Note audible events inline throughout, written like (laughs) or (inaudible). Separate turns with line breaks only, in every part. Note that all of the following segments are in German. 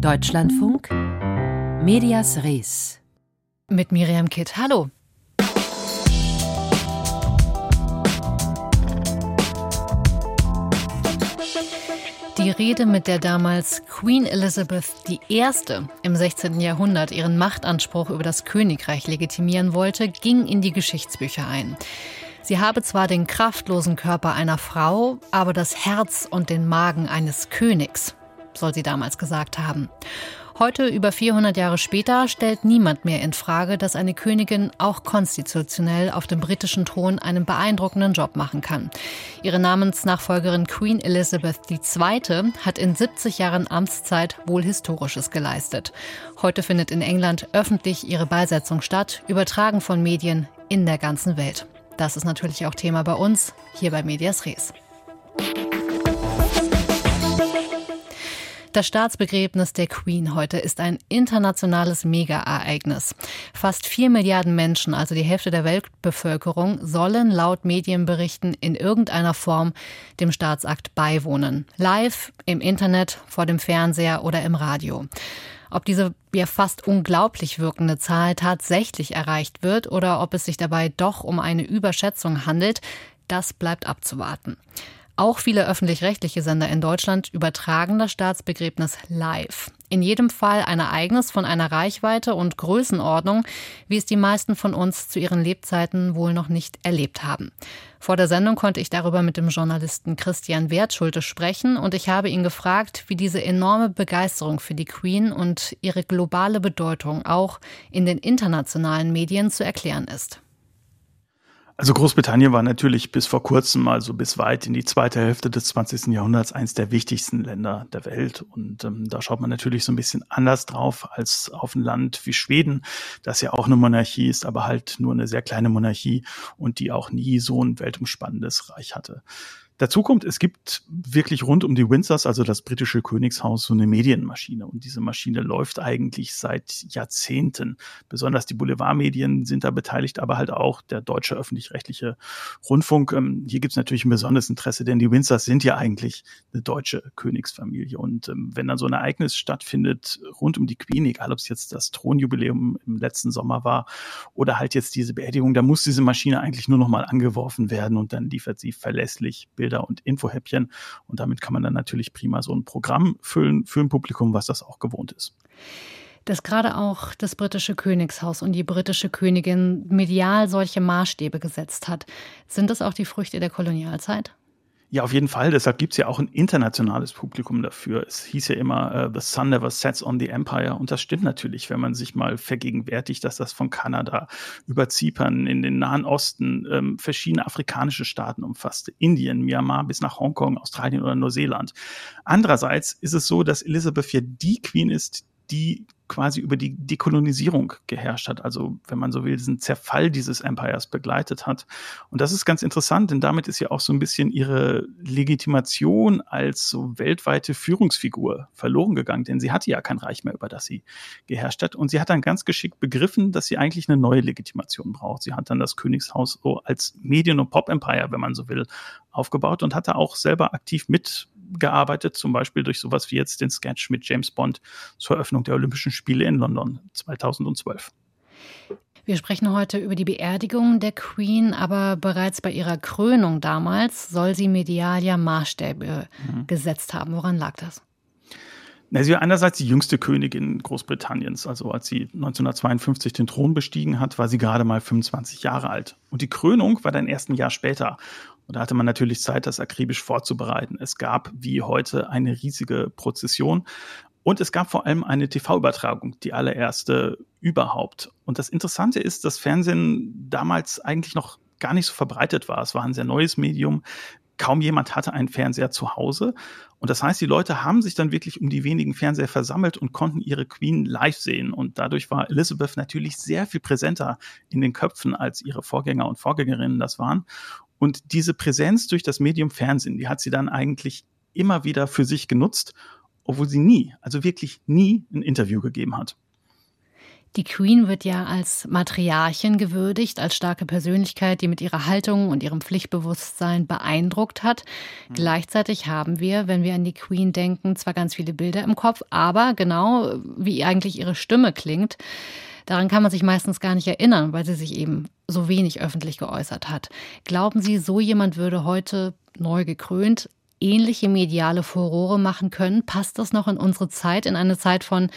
Deutschlandfunk Medias Res
mit Miriam Kitt. Hallo. Die Rede, mit der damals Queen Elizabeth I. im 16. Jahrhundert ihren Machtanspruch über das Königreich legitimieren wollte, ging in die Geschichtsbücher ein. Sie habe zwar den kraftlosen Körper einer Frau, aber das Herz und den Magen eines Königs, soll sie damals gesagt haben. Heute, über 400 Jahre später, stellt niemand mehr in Frage, dass eine Königin auch konstitutionell auf dem britischen Thron einen beeindruckenden Job machen kann. Ihre Namensnachfolgerin Queen Elizabeth II. hat in 70 Jahren Amtszeit wohl Historisches geleistet. Heute findet in England öffentlich ihre Beisetzung statt, übertragen von Medien in der ganzen Welt. Das ist natürlich auch Thema bei uns, hier bei Medias Res. Das Staatsbegräbnis der Queen heute ist ein internationales Mega-Ereignis. Fast vier Milliarden Menschen, also die Hälfte der Weltbevölkerung, sollen laut Medienberichten in irgendeiner Form dem Staatsakt beiwohnen. Live, im Internet, vor dem Fernseher oder im Radio. Ob diese ja fast unglaublich wirkende Zahl tatsächlich erreicht wird oder ob es sich dabei doch um eine Überschätzung handelt, das bleibt abzuwarten. Auch viele öffentlich-rechtliche Sender in Deutschland übertragen das Staatsbegräbnis live. In jedem Fall ein Ereignis von einer Reichweite und Größenordnung, wie es die meisten von uns zu ihren Lebzeiten wohl noch nicht erlebt haben. Vor der Sendung konnte ich darüber mit dem Journalisten Christian Wertschulte sprechen und ich habe ihn gefragt, wie diese enorme Begeisterung für die Queen und ihre globale Bedeutung auch in den internationalen Medien zu erklären ist.
Also Großbritannien war natürlich bis vor kurzem, also bis weit in die zweite Hälfte des 20. Jahrhunderts, eines der wichtigsten Länder der Welt. Und ähm, da schaut man natürlich so ein bisschen anders drauf als auf ein Land wie Schweden, das ja auch eine Monarchie ist, aber halt nur eine sehr kleine Monarchie und die auch nie so ein weltumspannendes Reich hatte. Dazu kommt, es gibt wirklich rund um die Windsors, also das britische Königshaus, so eine Medienmaschine. Und diese Maschine läuft eigentlich seit Jahrzehnten. Besonders die Boulevardmedien sind da beteiligt, aber halt auch der deutsche öffentlich-rechtliche Rundfunk. Ähm, hier gibt es natürlich ein besonderes Interesse, denn die Windsors sind ja eigentlich eine deutsche Königsfamilie. Und ähm, wenn dann so ein Ereignis stattfindet rund um die Queen, egal ob es jetzt das Thronjubiläum im letzten Sommer war oder halt jetzt diese Beerdigung, da muss diese Maschine eigentlich nur noch mal angeworfen werden und dann liefert sie verlässlich Bilder Bilder und Infohäppchen. Und damit kann man dann natürlich prima so ein Programm füllen für ein Publikum, was das auch gewohnt ist
dass gerade auch das britische Königshaus und die britische Königin medial solche Maßstäbe gesetzt hat. Sind das auch die Früchte der Kolonialzeit?
Ja, auf jeden Fall. Deshalb gibt's ja auch ein internationales Publikum dafür. Es hieß ja immer, uh, The Sun never sets on the Empire. Und das stimmt natürlich, wenn man sich mal vergegenwärtigt, dass das von Kanada über Zypern in den Nahen Osten ähm, verschiedene afrikanische Staaten umfasste. Indien, Myanmar bis nach Hongkong, Australien oder Neuseeland. Andererseits ist es so, dass Elizabeth ja die Queen ist, die quasi über die Dekolonisierung geherrscht hat, also wenn man so will, diesen Zerfall dieses Empires begleitet hat. Und das ist ganz interessant, denn damit ist ja auch so ein bisschen ihre Legitimation als so weltweite Führungsfigur verloren gegangen, denn sie hatte ja kein Reich mehr, über das sie geherrscht hat. Und sie hat dann ganz geschickt begriffen, dass sie eigentlich eine neue Legitimation braucht. Sie hat dann das Königshaus so als Medien- und Pop-Empire, wenn man so will, aufgebaut und hatte auch selber aktiv mit gearbeitet, zum Beispiel durch sowas wie jetzt den Sketch mit James Bond zur Eröffnung der Olympischen Spiele in London 2012.
Wir sprechen heute über die Beerdigung der Queen, aber bereits bei ihrer Krönung damals soll sie medial ja Maßstäbe mhm. gesetzt haben. Woran lag das?
Na, sie war einerseits die jüngste Königin Großbritanniens. Also als sie 1952 den Thron bestiegen hat, war sie gerade mal 25 Jahre alt. Und die Krönung war dann erst ein Jahr später. Und da hatte man natürlich Zeit, das akribisch vorzubereiten. Es gab wie heute eine riesige Prozession. Und es gab vor allem eine TV-Übertragung, die allererste überhaupt. Und das Interessante ist, dass Fernsehen damals eigentlich noch gar nicht so verbreitet war. Es war ein sehr neues Medium. Kaum jemand hatte einen Fernseher zu Hause. Und das heißt, die Leute haben sich dann wirklich um die wenigen Fernseher versammelt und konnten ihre Queen live sehen. Und dadurch war Elizabeth natürlich sehr viel präsenter in den Köpfen, als ihre Vorgänger und Vorgängerinnen das waren. Und diese Präsenz durch das Medium Fernsehen, die hat sie dann eigentlich immer wieder für sich genutzt, obwohl sie nie, also wirklich nie ein Interview gegeben hat.
Die Queen wird ja als Matriarchin gewürdigt, als starke Persönlichkeit, die mit ihrer Haltung und ihrem Pflichtbewusstsein beeindruckt hat. Mhm. Gleichzeitig haben wir, wenn wir an die Queen denken, zwar ganz viele Bilder im Kopf, aber genau wie eigentlich ihre Stimme klingt, daran kann man sich meistens gar nicht erinnern, weil sie sich eben so wenig öffentlich geäußert hat. Glauben Sie, so jemand würde heute neu gekrönt ähnliche mediale Furore machen können? Passt das noch in unsere Zeit, in eine Zeit von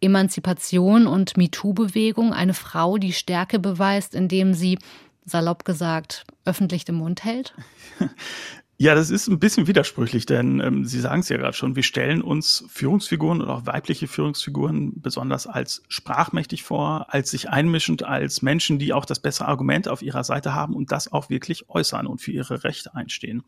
Emanzipation und MeToo-Bewegung? Eine Frau, die Stärke beweist, indem sie, salopp gesagt, öffentlich den Mund hält? (laughs)
Ja, das ist ein bisschen widersprüchlich, denn ähm, Sie sagen es ja gerade schon, wir stellen uns Führungsfiguren oder auch weibliche Führungsfiguren besonders als sprachmächtig vor, als sich einmischend, als Menschen, die auch das bessere Argument auf ihrer Seite haben und das auch wirklich äußern und für ihre Rechte einstehen.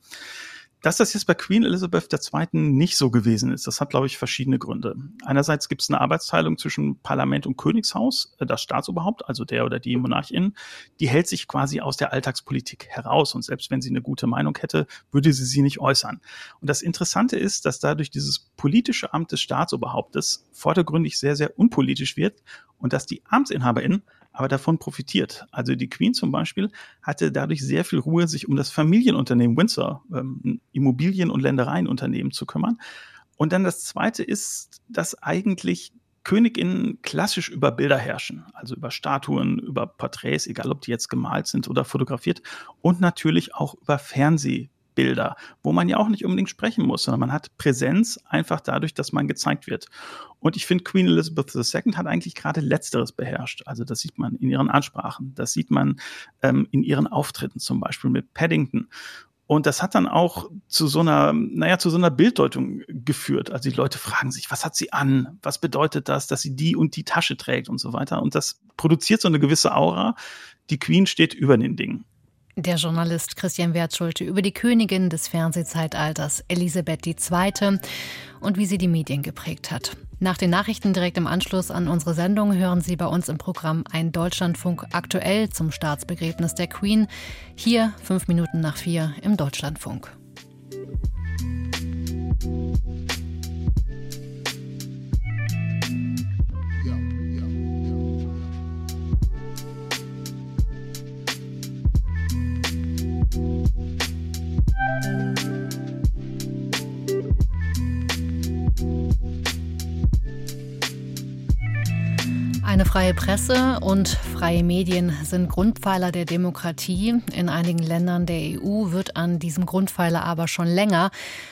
Dass das jetzt bei Queen Elizabeth II. nicht so gewesen ist, das hat, glaube ich, verschiedene Gründe. Einerseits gibt es eine Arbeitsteilung zwischen Parlament und Königshaus. Das Staatsoberhaupt, also der oder die Monarchin, die hält sich quasi aus der Alltagspolitik heraus. Und selbst wenn sie eine gute Meinung hätte, würde sie sie nicht äußern. Und das Interessante ist, dass dadurch dieses politische Amt des Staatsoberhauptes vordergründig sehr, sehr unpolitisch wird und dass die Amtsinhaberin aber davon profitiert. Also die Queen zum Beispiel hatte dadurch sehr viel Ruhe, sich um das Familienunternehmen Windsor, ähm, Immobilien- und Ländereienunternehmen zu kümmern. Und dann das Zweite ist, dass eigentlich Königinnen klassisch über Bilder herrschen, also über Statuen, über Porträts, egal ob die jetzt gemalt sind oder fotografiert, und natürlich auch über Fernseh, Bilder, wo man ja auch nicht unbedingt sprechen muss, sondern man hat Präsenz einfach dadurch, dass man gezeigt wird. Und ich finde, Queen Elizabeth II hat eigentlich gerade Letzteres beherrscht. Also das sieht man in ihren Ansprachen, das sieht man ähm, in ihren Auftritten, zum Beispiel mit Paddington. Und das hat dann auch zu so einer, naja, zu so einer Bilddeutung geführt. Also die Leute fragen sich, was hat sie an? Was bedeutet das, dass sie die und die Tasche trägt und so weiter? Und das produziert so eine gewisse Aura. Die Queen steht über den Dingen.
Der Journalist Christian Wertschulte über die Königin des Fernsehzeitalters Elisabeth II. und wie sie die Medien geprägt hat. Nach den Nachrichten direkt im Anschluss an unsere Sendung hören Sie bei uns im Programm ein Deutschlandfunk aktuell zum Staatsbegräbnis der Queen. Hier fünf Minuten nach vier im Deutschlandfunk. Eine freie Presse und freie Medien sind Grundpfeiler der Demokratie. In einigen Ländern der EU wird an diesem Grundpfeiler aber schon länger,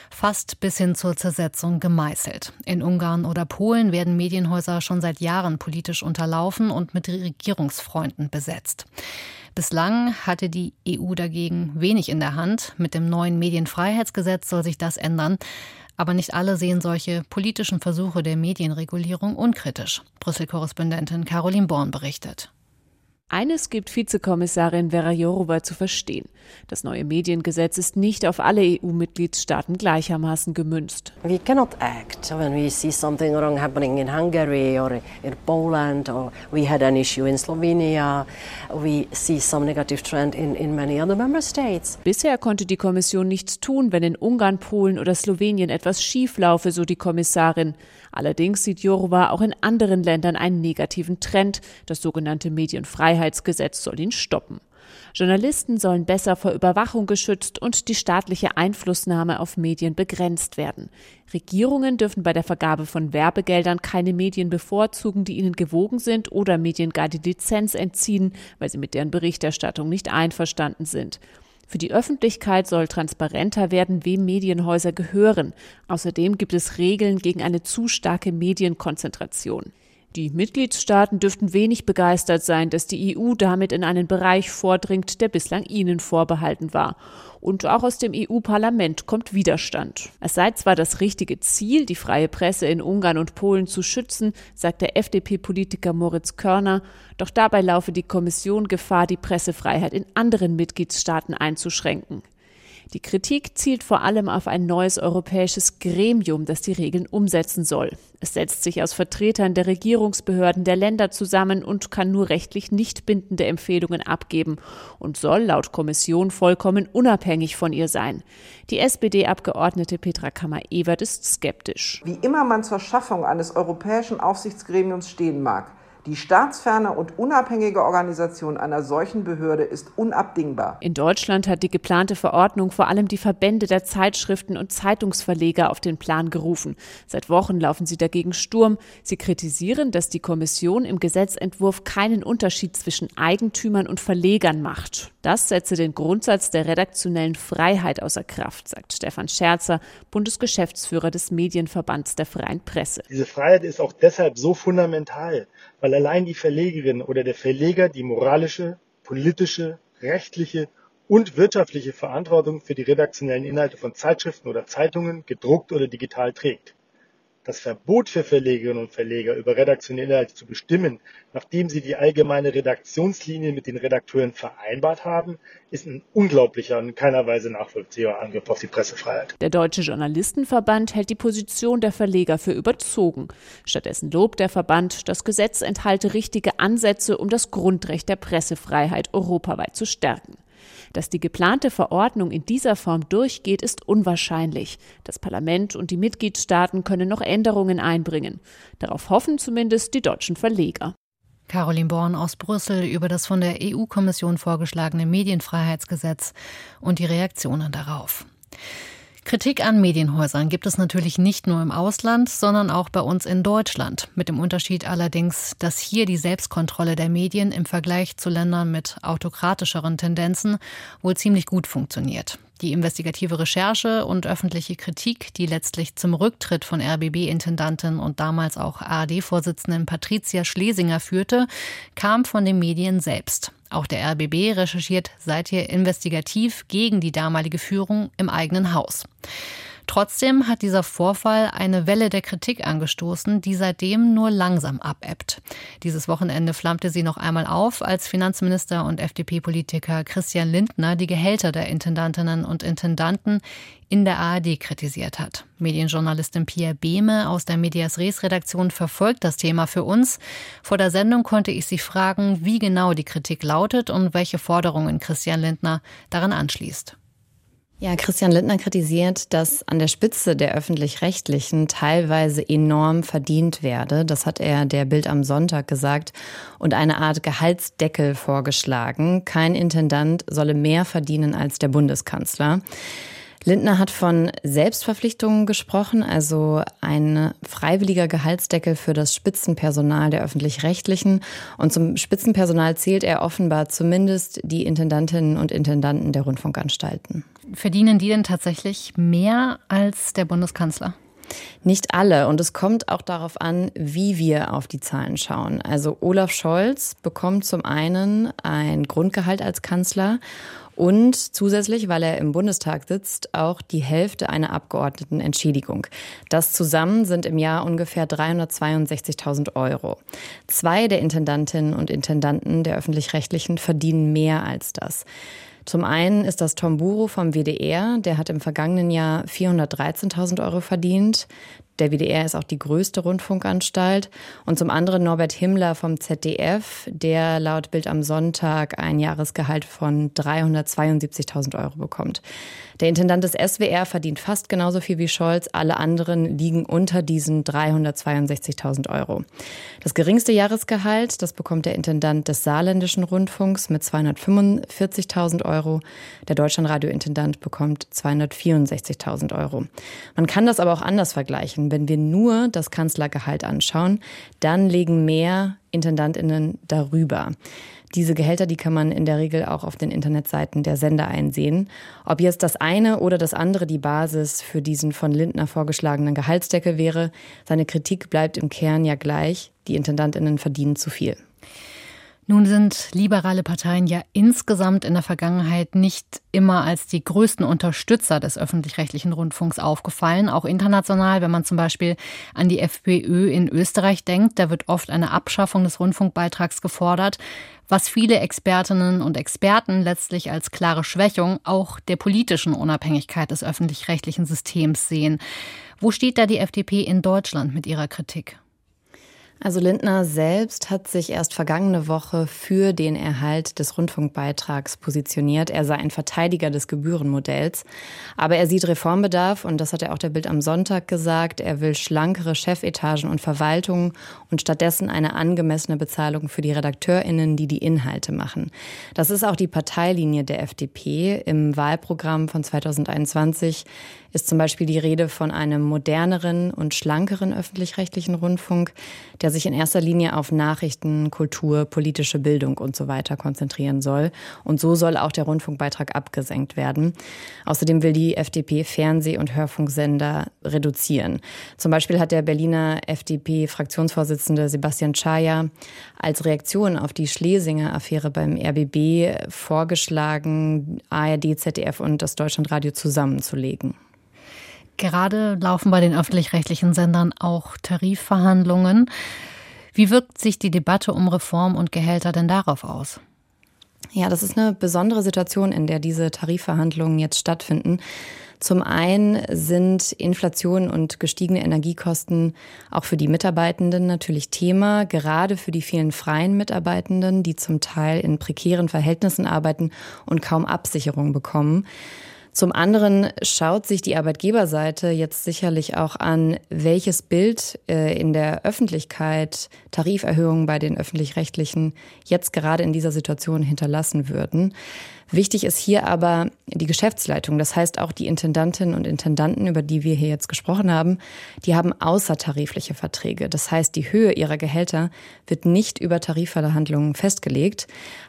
fast bis hin zur Zersetzung gemeißelt. In Ungarn oder Polen werden Medienhäuser schon seit Jahren politisch unterlaufen und mit Regierungsfreunden besetzt. Bislang hatte die EU dagegen wenig in der Hand. Mit dem neuen Medienfreiheitsgesetz soll sich das ändern. Aber nicht alle sehen solche politischen Versuche der Medienregulierung unkritisch. Brüssel-Korrespondentin Caroline Born berichtet.
Eines gibt Vizekommissarin Vera Jourova zu verstehen. Das neue Mediengesetz ist nicht auf alle EU-Mitgliedstaaten gleichermaßen gemünzt.
We cannot act when we see something wrong happening in Hungary or in Poland or we had an issue in Slovenia. We see some negative trend in, in many other member states.
Bisher konnte die Kommission nichts tun, wenn in Ungarn, Polen oder Slowenien etwas schief laufe, so die Kommissarin. Allerdings sieht Jourova auch in anderen Ländern einen negativen Trend. Das sogenannte Medienfreiheitsgesetz soll ihn stoppen. Journalisten sollen besser vor Überwachung geschützt und die staatliche Einflussnahme auf Medien begrenzt werden. Regierungen dürfen bei der Vergabe von Werbegeldern keine Medien bevorzugen, die ihnen gewogen sind oder Medien gar die Lizenz entziehen, weil sie mit deren Berichterstattung nicht einverstanden sind. Für die Öffentlichkeit soll transparenter werden, wem Medienhäuser gehören. Außerdem gibt es Regeln gegen eine zu starke Medienkonzentration. Die Mitgliedstaaten dürften wenig begeistert sein, dass die EU damit in einen Bereich vordringt, der bislang ihnen vorbehalten war. Und auch aus dem EU-Parlament kommt Widerstand. Es sei zwar das richtige Ziel, die freie Presse in Ungarn und Polen zu schützen, sagt der FDP-Politiker Moritz Körner, doch dabei laufe die Kommission Gefahr, die Pressefreiheit in anderen Mitgliedstaaten einzuschränken. Die Kritik zielt vor allem auf ein neues europäisches Gremium, das die Regeln umsetzen soll. Es setzt sich aus Vertretern der Regierungsbehörden der Länder zusammen und kann nur rechtlich nicht bindende Empfehlungen abgeben und soll laut Kommission vollkommen unabhängig von ihr sein. Die SPD-Abgeordnete Petra Kammer-Ewert ist skeptisch.
Wie immer man zur Schaffung eines europäischen Aufsichtsgremiums stehen mag, Die staatsferne und unabhängige Organisation einer solchen Behörde ist unabdingbar.
In Deutschland hat die geplante Verordnung vor allem die Verbände der Zeitschriften und Zeitungsverleger auf den Plan gerufen. Seit Wochen laufen sie dagegen Sturm. Sie kritisieren, dass die Kommission im Gesetzentwurf keinen Unterschied zwischen Eigentümern und Verlegern macht. Das setze den Grundsatz der redaktionellen Freiheit außer Kraft, sagt Stefan Scherzer, Bundesgeschäftsführer des Medienverbands der Freien Presse.
Diese Freiheit ist auch deshalb so fundamental, weil allein die Verlegerin oder der Verleger die moralische, politische, rechtliche und wirtschaftliche Verantwortung für die redaktionellen Inhalte von Zeitschriften oder Zeitungen, gedruckt oder digital trägt. Das Verbot für Verlegerinnen und Verleger, über redaktionelle Inhalte zu bestimmen, nachdem sie die allgemeine Redaktionslinie mit den Redakteuren vereinbart haben, ist ein unglaublicher und in keiner Weise nachvollziehbarer Angriff auf die Pressefreiheit.
Der Deutsche Journalistenverband hält die Position der Verleger für überzogen. Stattdessen lobt der Verband, das Gesetz enthalte richtige Ansätze, um das Grundrecht der Pressefreiheit europaweit zu stärken. Dass die geplante Verordnung in dieser Form durchgeht, ist unwahrscheinlich. Das Parlament und die Mitgliedstaaten können noch Änderungen einbringen. Darauf hoffen zumindest die deutschen Verleger.
Caroline Born aus Brüssel über das von der EU-Kommission vorgeschlagene Medienfreiheitsgesetz und die Reaktionen darauf. Kritik an Medienhäusern gibt es natürlich nicht nur im Ausland, sondern auch bei uns in Deutschland. Mit dem Unterschied allerdings, dass hier die Selbstkontrolle der Medien im Vergleich zu Ländern mit autokratischeren Tendenzen wohl ziemlich gut funktioniert. Die investigative Recherche und öffentliche Kritik, die letztlich zum Rücktritt von RBB-Intendantin und damals auch ARD-Vorsitzenden Patricia Schlesinger führte, kam von den Medien selbst. Auch der RBB recherchiert seither investigativ gegen die damalige Führung im eigenen Haus. Trotzdem hat dieser Vorfall eine Welle der Kritik angestoßen, die seitdem nur langsam abebbt. Dieses Wochenende flammte sie noch einmal auf, als Finanzminister und FDP-Politiker Christian Lindner die Gehälter der Intendantinnen und Intendanten in der ARD kritisiert hat. Medienjournalistin Pia Behme aus der Medias Res Redaktion verfolgt das Thema für uns. Vor der Sendung konnte ich sie fragen, wie genau die Kritik lautet und welche Forderungen Christian Lindner daran anschließt.
Ja, Christian Lindner kritisiert, dass an der Spitze der öffentlich-rechtlichen teilweise enorm verdient werde. Das hat er der Bild am Sonntag gesagt und eine Art Gehaltsdeckel vorgeschlagen. Kein Intendant solle mehr verdienen als der Bundeskanzler. Lindner hat von Selbstverpflichtungen gesprochen, also ein freiwilliger Gehaltsdeckel für das Spitzenpersonal der öffentlich-rechtlichen. Und zum Spitzenpersonal zählt er offenbar zumindest die Intendantinnen und Intendanten der Rundfunkanstalten.
Verdienen die denn tatsächlich mehr als der Bundeskanzler?
Nicht alle. Und es kommt auch darauf an, wie wir auf die Zahlen schauen. Also Olaf Scholz bekommt zum einen ein Grundgehalt als Kanzler und zusätzlich, weil er im Bundestag sitzt, auch die Hälfte einer Abgeordnetenentschädigung. Das zusammen sind im Jahr ungefähr 362.000 Euro. Zwei der Intendantinnen und Intendanten der öffentlich-rechtlichen verdienen mehr als das. Zum einen ist das Tom Buro vom WDR, der hat im vergangenen Jahr 413.000 Euro verdient. Der WDR ist auch die größte Rundfunkanstalt. Und zum anderen Norbert Himmler vom ZDF, der laut Bild am Sonntag ein Jahresgehalt von 372.000 Euro bekommt. Der Intendant des SWR verdient fast genauso viel wie Scholz. Alle anderen liegen unter diesen 362.000 Euro. Das geringste Jahresgehalt, das bekommt der Intendant des Saarländischen Rundfunks mit 245.000 Euro. Der Deutschlandradiointendant bekommt 264.000 Euro. Man kann das aber auch anders vergleichen. Wenn wir nur das Kanzlergehalt anschauen, dann legen mehr Intendantinnen darüber. Diese Gehälter, die kann man in der Regel auch auf den Internetseiten der Sender einsehen. Ob jetzt das eine oder das andere die Basis für diesen von Lindner vorgeschlagenen Gehaltsdeckel wäre, seine Kritik bleibt im Kern ja gleich. Die Intendantinnen verdienen zu viel.
Nun sind liberale Parteien ja insgesamt in der Vergangenheit nicht immer als die größten Unterstützer des öffentlich-rechtlichen Rundfunks aufgefallen, auch international, wenn man zum Beispiel an die FPÖ in Österreich denkt, da wird oft eine Abschaffung des Rundfunkbeitrags gefordert, was viele Expertinnen und Experten letztlich als klare Schwächung auch der politischen Unabhängigkeit des öffentlich-rechtlichen Systems sehen. Wo steht da die FDP in Deutschland mit ihrer Kritik?
Also Lindner selbst hat sich erst vergangene Woche für den Erhalt des Rundfunkbeitrags positioniert. Er sei ein Verteidiger des Gebührenmodells. Aber er sieht Reformbedarf und das hat er auch der Bild am Sonntag gesagt. Er will schlankere Chefetagen und Verwaltungen und stattdessen eine angemessene Bezahlung für die RedakteurInnen, die die Inhalte machen. Das ist auch die Parteilinie der FDP. Im Wahlprogramm von 2021 ist zum Beispiel die Rede von einem moderneren und schlankeren öffentlich-rechtlichen Rundfunk, der sich in erster Linie auf Nachrichten, Kultur, politische Bildung und so weiter konzentrieren soll. Und so soll auch der Rundfunkbeitrag abgesenkt werden. Außerdem will die FDP Fernseh- und Hörfunksender reduzieren. Zum Beispiel hat der Berliner FDP-Fraktionsvorsitzende Sebastian Schaja als Reaktion auf die Schlesinger-Affäre beim RBB vorgeschlagen, ARD, ZDF und das Deutschlandradio zusammenzulegen.
Gerade laufen bei den öffentlich-rechtlichen Sendern auch Tarifverhandlungen. Wie wirkt sich die Debatte um Reform und Gehälter denn darauf aus?
Ja, das ist eine besondere Situation, in der diese Tarifverhandlungen jetzt stattfinden. Zum einen sind Inflation und gestiegene Energiekosten auch für die Mitarbeitenden natürlich Thema, gerade für die vielen freien Mitarbeitenden, die zum Teil in prekären Verhältnissen arbeiten und kaum Absicherung bekommen. Zum anderen schaut sich die Arbeitgeberseite jetzt sicherlich auch an, welches Bild äh, in der Öffentlichkeit Tariferhöhungen bei den öffentlich-rechtlichen jetzt gerade in dieser Situation hinterlassen würden. Wichtig ist hier aber die Geschäftsleitung, das heißt auch die Intendantinnen und Intendanten, über die wir hier jetzt gesprochen haben, die haben außertarifliche Verträge. Das heißt, die Höhe ihrer Gehälter wird nicht über Tarifverhandlungen festgelegt.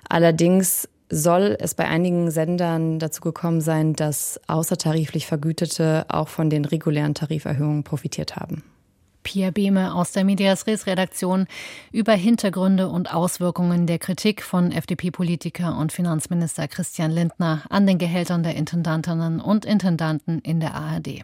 Allerdings soll es bei einigen Sendern dazu gekommen sein, dass außertariflich Vergütete auch von den regulären Tariferhöhungen profitiert haben.
Pia Behme aus der Medias Res Redaktion über Hintergründe und Auswirkungen der Kritik von FDP-Politiker und Finanzminister Christian Lindner an den Gehältern der Intendantinnen und Intendanten in der ARD.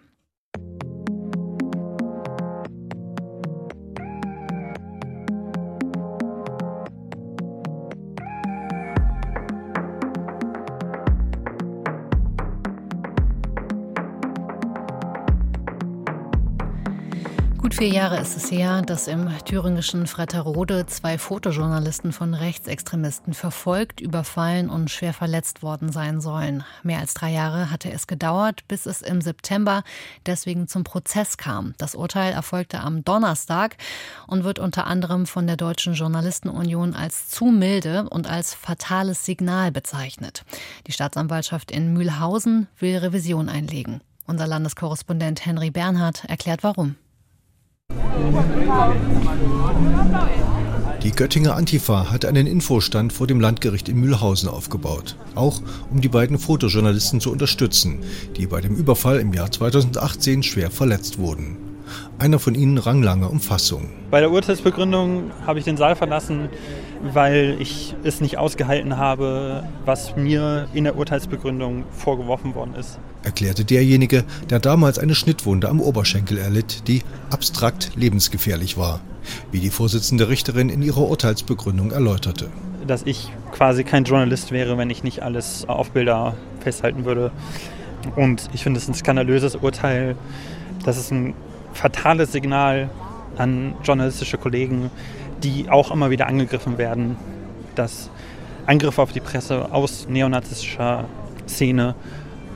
Vier Jahre ist es her, dass im thüringischen Fretterode zwei Fotojournalisten von Rechtsextremisten verfolgt, überfallen und schwer verletzt worden sein sollen. Mehr als drei Jahre hatte es gedauert, bis es im September deswegen zum Prozess kam. Das Urteil erfolgte am Donnerstag und wird unter anderem von der Deutschen Journalistenunion als zu milde und als fatales Signal bezeichnet. Die Staatsanwaltschaft in Mühlhausen will Revision einlegen. Unser Landeskorrespondent Henry Bernhard erklärt warum.
Die Göttinger Antifa hat einen Infostand vor dem Landgericht in Mühlhausen aufgebaut, auch um die beiden Fotojournalisten zu unterstützen, die bei dem Überfall im Jahr 2018 schwer verletzt wurden. Einer von ihnen rang lange um Fassung.
Bei der Urteilsbegründung habe ich den Saal verlassen, weil ich es nicht ausgehalten habe, was mir in der Urteilsbegründung vorgeworfen worden ist.
Erklärte derjenige, der damals eine Schnittwunde am Oberschenkel erlitt, die abstrakt lebensgefährlich war, wie die Vorsitzende Richterin in ihrer Urteilsbegründung erläuterte.
Dass ich quasi kein Journalist wäre, wenn ich nicht alles auf Bilder festhalten würde. Und ich finde es ein skandalöses Urteil. Das ist ein fatales Signal an journalistische Kollegen, die auch immer wieder angegriffen werden, dass Angriffe auf die Presse aus neonazistischer Szene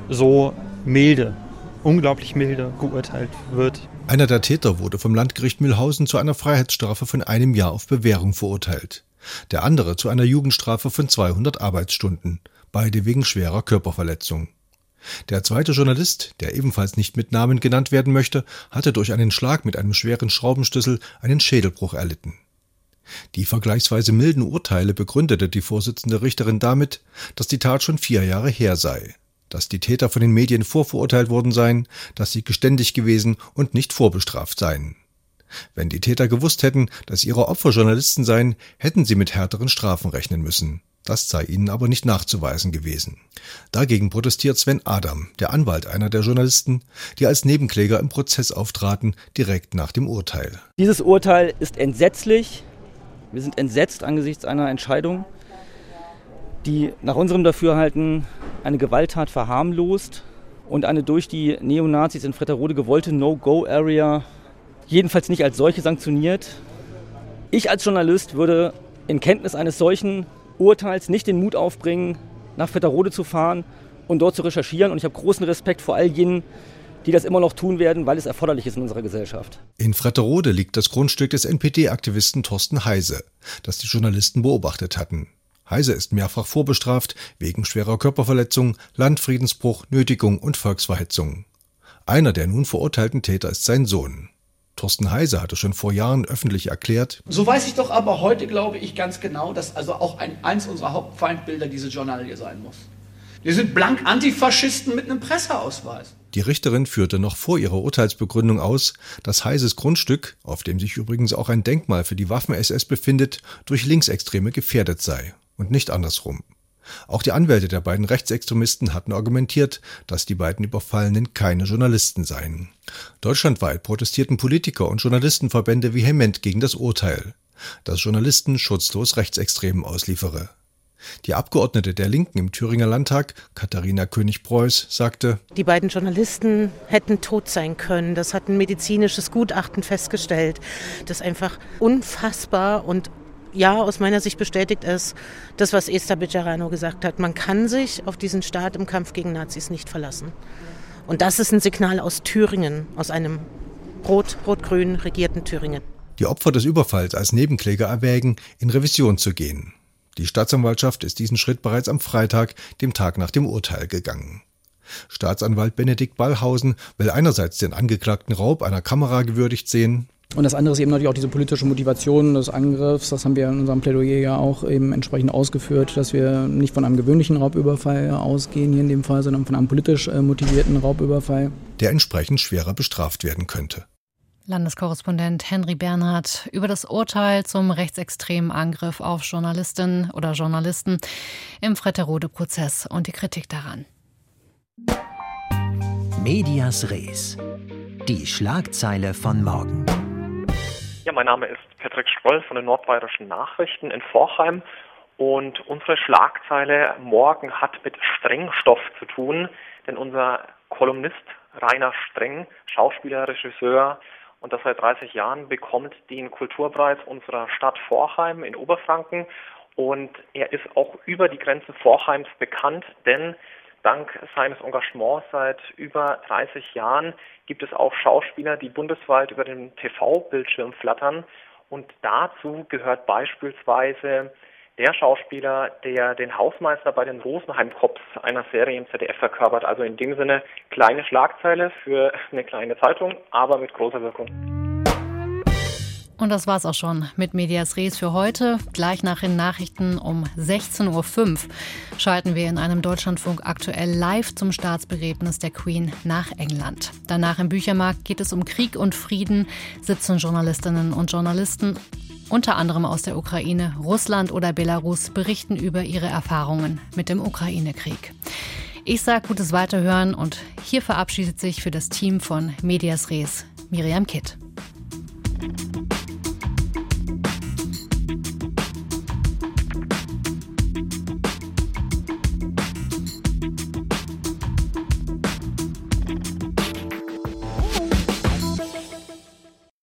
so milde, unglaublich milde geurteilt wird.
Einer der Täter wurde vom Landgericht Mühlhausen zu einer Freiheitsstrafe von einem Jahr auf Bewährung verurteilt. Der andere zu einer Jugendstrafe von 200 Arbeitsstunden, beide wegen schwerer Körperverletzung. Der zweite Journalist, der ebenfalls nicht mit Namen genannt werden möchte, hatte durch einen Schlag mit einem schweren Schraubenschlüssel einen Schädelbruch erlitten. Die vergleichsweise milden Urteile begründete die Vorsitzende Richterin damit, dass die Tat schon vier Jahre her sei, dass die Täter von den Medien vorverurteilt worden seien, dass sie geständig gewesen und nicht vorbestraft seien. Wenn die Täter gewusst hätten, dass ihre Opfer Journalisten seien, hätten sie mit härteren Strafen rechnen müssen. Das sei ihnen aber nicht nachzuweisen gewesen. Dagegen protestiert Sven Adam, der Anwalt einer der Journalisten, die als Nebenkläger im Prozess auftraten, direkt nach dem Urteil.
Dieses Urteil ist entsetzlich. Wir sind entsetzt angesichts einer Entscheidung, die nach unserem Dafürhalten eine Gewalttat verharmlost und eine durch die Neonazis in Fretterode gewollte No-Go-Area jedenfalls nicht als solche sanktioniert. Ich als Journalist würde in Kenntnis eines solchen Urteils nicht den Mut aufbringen, nach Fetterode zu fahren und dort zu recherchieren. Und ich habe großen Respekt vor all jenen, die das immer noch tun werden, weil es erforderlich ist in unserer Gesellschaft.
In Fretterode liegt das Grundstück des NPD-Aktivisten Thorsten Heise, das die Journalisten beobachtet hatten. Heise ist mehrfach vorbestraft wegen schwerer Körperverletzung, Landfriedensbruch, Nötigung und Volksverhetzung. Einer der nun verurteilten Täter ist sein Sohn. Thorsten Heise hatte schon vor Jahren öffentlich erklärt.
So weiß ich doch aber heute, glaube ich, ganz genau, dass also auch ein, eins unserer Hauptfeindbilder diese Journalie sein muss. Wir sind blank Antifaschisten mit einem Presseausweis.
Die Richterin führte noch vor ihrer Urteilsbegründung aus, dass Heises Grundstück, auf dem sich übrigens auch ein Denkmal für die Waffen-SS befindet, durch Linksextreme gefährdet sei und nicht andersrum. Auch die Anwälte der beiden Rechtsextremisten hatten argumentiert, dass die beiden Überfallenen keine Journalisten seien. Deutschlandweit protestierten Politiker und Journalistenverbände vehement gegen das Urteil, das Journalisten schutzlos Rechtsextremen ausliefere. Die Abgeordnete der Linken im Thüringer Landtag, Katharina König-Preuß, sagte,
Die beiden Journalisten hätten tot sein können. Das hat ein medizinisches Gutachten festgestellt, das einfach unfassbar und ja, aus meiner Sicht bestätigt es das, was Esther Becerrano gesagt hat. Man kann sich auf diesen Staat im Kampf gegen Nazis nicht verlassen. Und das ist ein Signal aus Thüringen, aus einem rot, rot-grün regierten Thüringen.
Die Opfer des Überfalls als Nebenkläger erwägen, in Revision zu gehen. Die Staatsanwaltschaft ist diesen Schritt bereits am Freitag, dem Tag nach dem Urteil, gegangen. Staatsanwalt Benedikt Ballhausen will einerseits den angeklagten Raub einer Kamera gewürdigt sehen,
und das andere ist eben natürlich auch diese politische Motivation des Angriffs. Das haben wir in unserem Plädoyer ja auch eben entsprechend ausgeführt, dass wir nicht von einem gewöhnlichen Raubüberfall ausgehen hier in dem Fall, sondern von einem politisch äh, motivierten Raubüberfall.
Der entsprechend schwerer bestraft werden könnte.
Landeskorrespondent Henry Bernhard über das Urteil zum rechtsextremen Angriff auf Journalistinnen oder Journalisten im Fretterode-Prozess und die Kritik daran.
Medias Res. Die Schlagzeile von morgen.
Ja, mein Name ist Patrick Stroll von den Nordbayerischen Nachrichten in Vorheim. Und unsere Schlagzeile morgen hat mit Strengstoff zu tun, denn unser Kolumnist Rainer Streng, Schauspieler, Regisseur, und das seit 30 Jahren, bekommt den Kulturpreis unserer Stadt Vorheim in Oberfranken. Und er ist auch über die Grenzen Vorheims bekannt, denn dank seines Engagements seit über 30 Jahren gibt es auch Schauspieler, die bundesweit über den TV-Bildschirm flattern. Und dazu gehört beispielsweise der Schauspieler, der den Hausmeister bei den Rosenheim-Cops einer Serie im ZDF verkörpert. Also in dem Sinne kleine Schlagzeile für eine kleine Zeitung, aber mit großer Wirkung.
Und das war's auch schon mit Medias Res für heute. Gleich nach den Nachrichten um 16.05 Uhr schalten wir in einem Deutschlandfunk aktuell live zum Staatsbegräbnis der Queen nach England. Danach im Büchermarkt geht es um Krieg und Frieden, sitzen Journalistinnen und Journalisten unter anderem aus der Ukraine, Russland oder Belarus, berichten über ihre Erfahrungen mit dem Ukraine-Krieg. Ich sage gutes Weiterhören und hier verabschiedet sich für das Team von Medias Res Miriam Kitt.